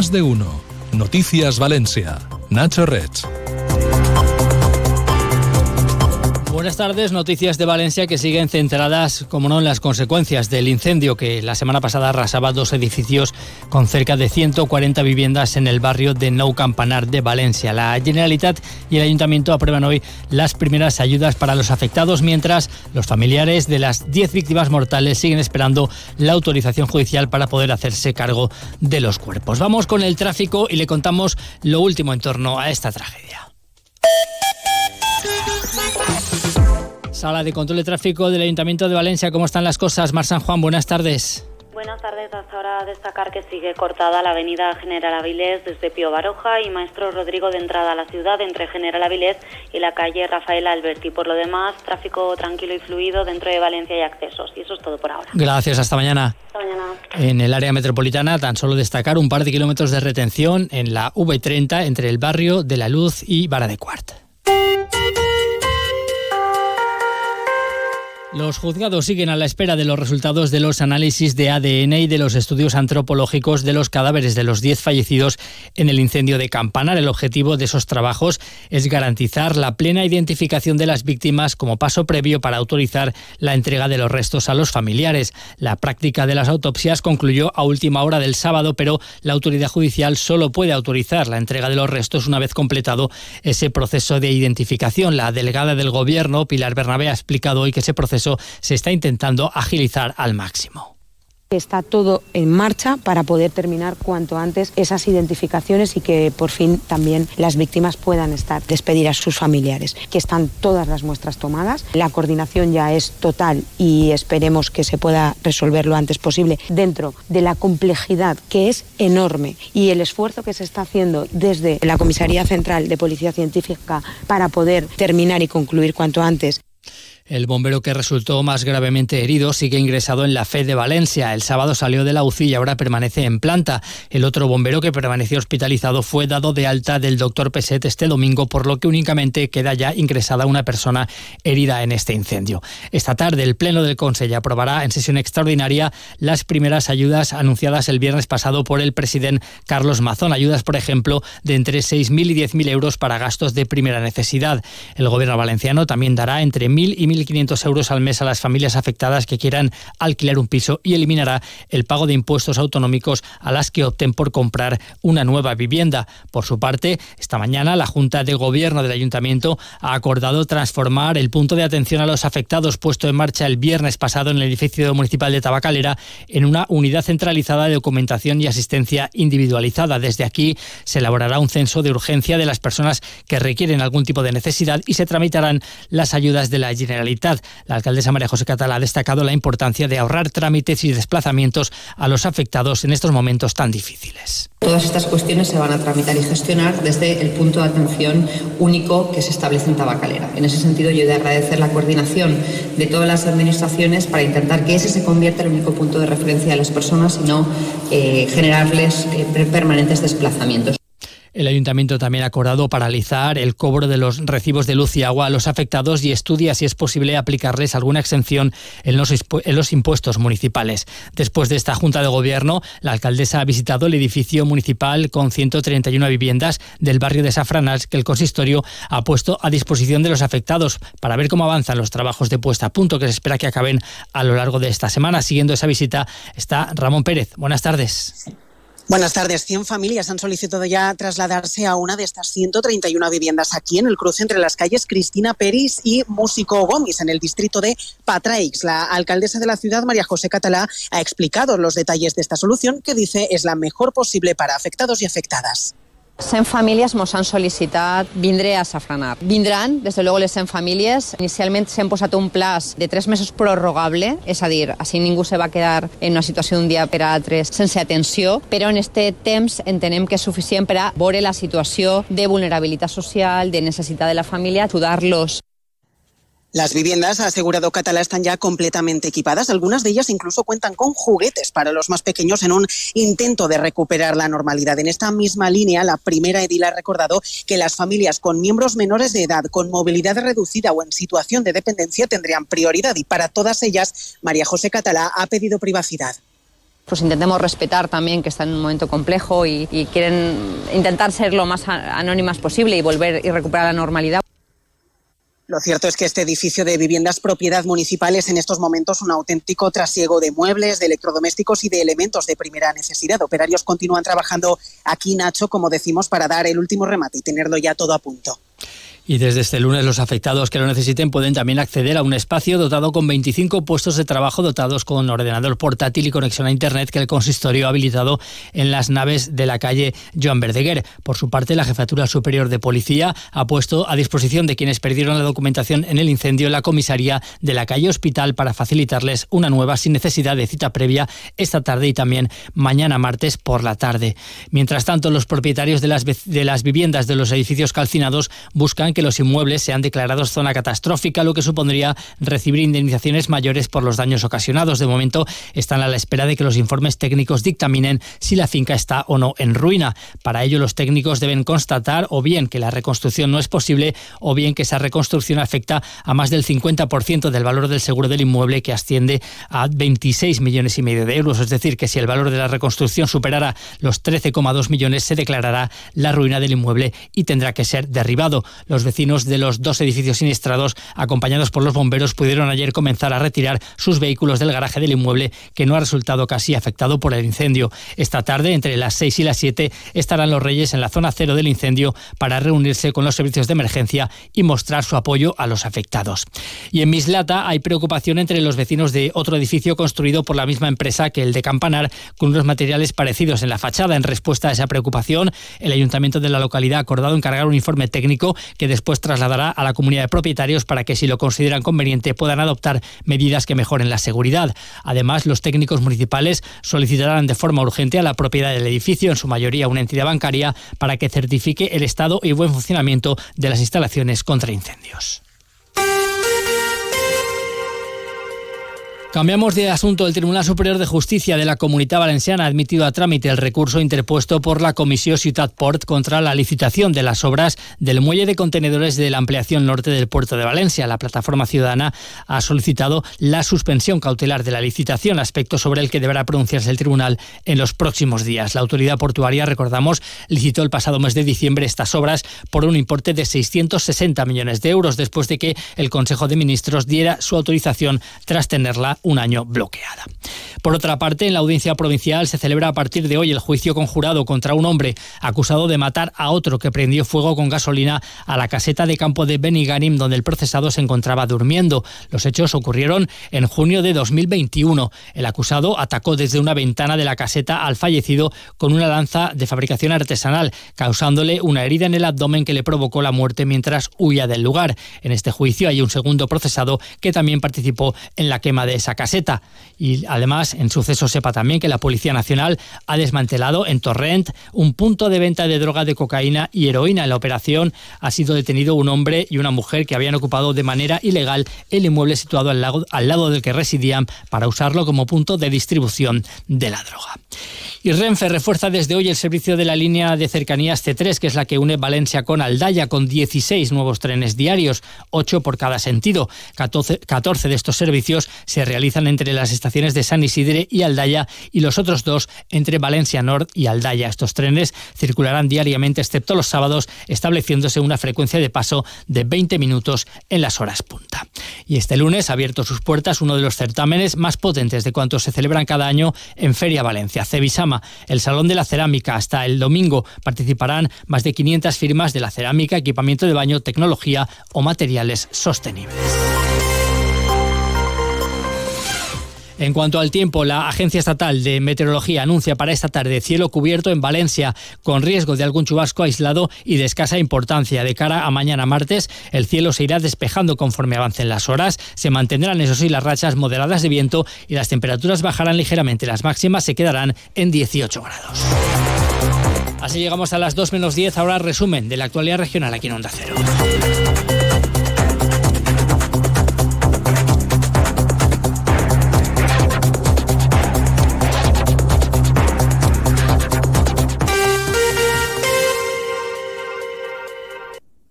Más de uno. Noticias Valencia. Nacho Rech. Buenas tardes, noticias de Valencia que siguen centradas, como no, en las consecuencias del incendio que la semana pasada arrasaba dos edificios con cerca de 140 viviendas en el barrio de Nou Campanar de Valencia. La Generalitat y el Ayuntamiento aprueban hoy las primeras ayudas para los afectados, mientras los familiares de las 10 víctimas mortales siguen esperando la autorización judicial para poder hacerse cargo de los cuerpos. Vamos con el tráfico y le contamos lo último en torno a esta tragedia. Sala de Control de Tráfico del Ayuntamiento de Valencia. ¿Cómo están las cosas? Mar San Juan, buenas tardes. Buenas tardes. Hasta ahora destacar que sigue cortada la avenida General Avilés desde Pío Baroja y Maestro Rodrigo de entrada a la ciudad entre General Avilés y la calle Rafael Alberti. Por lo demás, tráfico tranquilo y fluido dentro de Valencia y accesos. Y eso es todo por ahora. Gracias. Hasta mañana. Hasta mañana. En el área metropolitana, tan solo destacar un par de kilómetros de retención en la V30 entre el barrio de La Luz y Vara de Cuart. Los juzgados siguen a la espera de los resultados de los análisis de ADN y de los estudios antropológicos de los cadáveres de los 10 fallecidos en el incendio de Campanar. El objetivo de esos trabajos es garantizar la plena identificación de las víctimas como paso previo para autorizar la entrega de los restos a los familiares. La práctica de las autopsias concluyó a última hora del sábado, pero la autoridad judicial solo puede autorizar la entrega de los restos una vez completado ese proceso de identificación. La delegada del Gobierno, Pilar Bernabé, ha explicado hoy que ese proceso se está intentando agilizar al máximo. Está todo en marcha para poder terminar cuanto antes esas identificaciones y que por fin también las víctimas puedan estar, despedir a sus familiares, que están todas las muestras tomadas. La coordinación ya es total y esperemos que se pueda resolver lo antes posible dentro de la complejidad que es enorme y el esfuerzo que se está haciendo desde la Comisaría Central de Policía Científica para poder terminar y concluir cuanto antes. El bombero que resultó más gravemente herido sigue ingresado en la FE de Valencia. El sábado salió de la UCI y ahora permanece en planta. El otro bombero que permaneció hospitalizado fue dado de alta del doctor Peset este domingo, por lo que únicamente queda ya ingresada una persona herida en este incendio. Esta tarde el Pleno del Consejo aprobará en sesión extraordinaria las primeras ayudas anunciadas el viernes pasado por el presidente Carlos Mazón. Ayudas, por ejemplo, de entre 6.000 y 10.000 euros para gastos de primera necesidad. El gobierno valenciano también dará entre 1.000 y 1.500 euros al mes a las familias afectadas que quieran alquilar un piso y eliminará el pago de impuestos autonómicos a las que opten por comprar una nueva vivienda. Por su parte, esta mañana la Junta de Gobierno del Ayuntamiento ha acordado transformar el punto de atención a los afectados puesto en marcha el viernes pasado en el edificio municipal de Tabacalera en una unidad centralizada de documentación y asistencia individualizada. Desde aquí se elaborará un censo de urgencia de las personas que requieren algún tipo de necesidad y se tramitarán las ayudas de la Generalitat. La alcaldesa María José Catala ha destacado la importancia de ahorrar trámites y desplazamientos a los afectados en estos momentos tan difíciles. Todas estas cuestiones se van a tramitar y gestionar desde el punto de atención único que se establece en Tabacalera. En ese sentido, yo he de agradecer la coordinación de todas las administraciones para intentar que ese se convierta en el único punto de referencia de las personas y no eh, generarles eh, permanentes desplazamientos. El ayuntamiento también ha acordado paralizar el cobro de los recibos de luz y agua a los afectados y estudia si es posible aplicarles alguna exención en los, impuestos municipales. Después de esta Junta de Gobierno, la alcaldesa ha visitado el edificio municipal con 131 viviendas del barrio de Safranas que el consistorio ha puesto a disposición de los afectados para ver cómo avanzan los trabajos de puesta a punto que se espera que acaben a lo largo de esta semana. Siguiendo esa visita está Ramón Pérez. Buenas tardes. Buenas tardes. 100 familias han solicitado ya trasladarse a una de estas 131 viviendas aquí en el cruce entre las calles Cristina Peris y Músico Gómez, en el distrito de Patraix. La alcaldesa de la ciudad, María José Catalá, ha explicado los detalles de esta solución que dice es la mejor posible para afectados y afectadas. 100 famílies ens han sol·licitat vindre a Safranar. Vindran, des de luego, les 100 famílies. Inicialment s'han posat un plaç de 3 mesos prorrogable, és a dir, així ningú se va quedar en una situació d'un dia per a altre sense atenció, però en este temps entenem que és suficient per a veure la situació de vulnerabilitat social, de necessitat de la família, ajudar-los Las viviendas, ha asegurado Catalá, están ya completamente equipadas. Algunas de ellas incluso cuentan con juguetes para los más pequeños en un intento de recuperar la normalidad. En esta misma línea, la primera edil ha recordado que las familias con miembros menores de edad, con movilidad reducida o en situación de dependencia tendrían prioridad y para todas ellas, María José Catalá ha pedido privacidad pues intentemos respetar también que están en un momento complejo y, y quieren intentar ser lo más anónimas posible y volver y recuperar la normalidad. Lo cierto es que este edificio de viviendas propiedad municipal es en estos momentos un auténtico trasiego de muebles, de electrodomésticos y de elementos de primera necesidad. Operarios continúan trabajando aquí, Nacho, como decimos, para dar el último remate y tenerlo ya todo a punto. Y desde este lunes los afectados que lo necesiten pueden también acceder a un espacio dotado con 25 puestos de trabajo dotados con ordenador portátil y conexión a Internet que el consistorio ha habilitado en las naves de la calle Joan Verdeguer. Por su parte, la Jefatura Superior de Policía ha puesto a disposición de quienes perdieron la documentación en el incendio la comisaría de la calle Hospital para facilitarles una nueva sin necesidad de cita previa esta tarde y también mañana martes por la tarde. Mientras tanto, los propietarios de las, de las viviendas de los edificios calcinados buscan que los inmuebles sean declarados zona catastrófica, lo que supondría recibir indemnizaciones mayores por los daños ocasionados. De momento están a la espera de que los informes técnicos dictaminen si la finca está o no en ruina. Para ello, los técnicos deben constatar o bien que la reconstrucción no es posible o bien que esa reconstrucción afecta a más del 50% del valor del seguro del inmueble que asciende a 26 millones y medio de euros. Es decir, que si el valor de la reconstrucción superara los 13,2 millones, se declarará la ruina del inmueble y tendrá que ser derribado. Los vecinos de los dos edificios siniestrados, acompañados por los bomberos, pudieron ayer comenzar a retirar sus vehículos del garaje del inmueble, que no ha resultado casi afectado por el incendio. Esta tarde, entre las 6 y las 7, estarán los Reyes en la zona cero del incendio para reunirse con los servicios de emergencia y mostrar su apoyo a los afectados. Y en Mislata hay preocupación entre los vecinos de otro edificio construido por la misma empresa que el de Campanar, con unos materiales parecidos en la fachada. En respuesta a esa preocupación, el ayuntamiento de la localidad ha acordado encargar un informe técnico que después trasladará a la comunidad de propietarios para que, si lo consideran conveniente, puedan adoptar medidas que mejoren la seguridad. Además, los técnicos municipales solicitarán de forma urgente a la propiedad del edificio, en su mayoría una entidad bancaria, para que certifique el estado y buen funcionamiento de las instalaciones contra incendios. Cambiamos de asunto. El Tribunal Superior de Justicia de la Comunidad Valenciana ha admitido a trámite el recurso interpuesto por la Comisión Ciutat Port contra la licitación de las obras del muelle de contenedores de la ampliación norte del puerto de Valencia. La plataforma ciudadana ha solicitado la suspensión cautelar de la licitación, aspecto sobre el que deberá pronunciarse el tribunal en los próximos días. La autoridad portuaria, recordamos, licitó el pasado mes de diciembre estas obras por un importe de 660 millones de euros, después de que el Consejo de Ministros diera su autorización tras tenerla un año bloqueada. Por otra parte, en la audiencia provincial se celebra a partir de hoy el juicio conjurado contra un hombre acusado de matar a otro que prendió fuego con gasolina a la caseta de campo de Beniganim, donde el procesado se encontraba durmiendo. Los hechos ocurrieron en junio de 2021. El acusado atacó desde una ventana de la caseta al fallecido con una lanza de fabricación artesanal, causándole una herida en el abdomen que le provocó la muerte mientras huía del lugar. En este juicio hay un segundo procesado que también participó en la quema de esa caseta. Y además, en suceso sepa también que la Policía Nacional ha desmantelado en Torrent un punto de venta de droga de cocaína y heroína. En la operación ha sido detenido un hombre y una mujer que habían ocupado de manera ilegal el inmueble situado al lado, al lado del que residían para usarlo como punto de distribución de la droga. Y Renfe refuerza desde hoy el servicio de la línea de cercanías C3, que es la que une Valencia con Aldaya, con 16 nuevos trenes diarios, 8 por cada sentido. 14, 14 de estos servicios se realizan entre las estaciones de San Isidre y Aldaya y los otros dos entre Valencia Norte y Aldaya. Estos trenes circularán diariamente, excepto los sábados, estableciéndose una frecuencia de paso de 20 minutos en las horas punta. Y este lunes ha abierto sus puertas uno de los certámenes más potentes de cuantos se celebran cada año en Feria Valencia, El Salón de la Cerámica. Hasta el domingo participarán más de 500 firmas de la cerámica, equipamiento de baño, tecnología o materiales sostenibles. En cuanto al tiempo, la Agencia Estatal de Meteorología anuncia para esta tarde cielo cubierto en Valencia, con riesgo de algún chubasco aislado y de escasa importancia. De cara a mañana martes, el cielo se irá despejando conforme avancen las horas. Se mantendrán, eso sí, las rachas moderadas de viento y las temperaturas bajarán ligeramente. Las máximas se quedarán en 18 grados. Así llegamos a las 2 menos 10. Ahora resumen de la actualidad regional aquí en Onda Cero.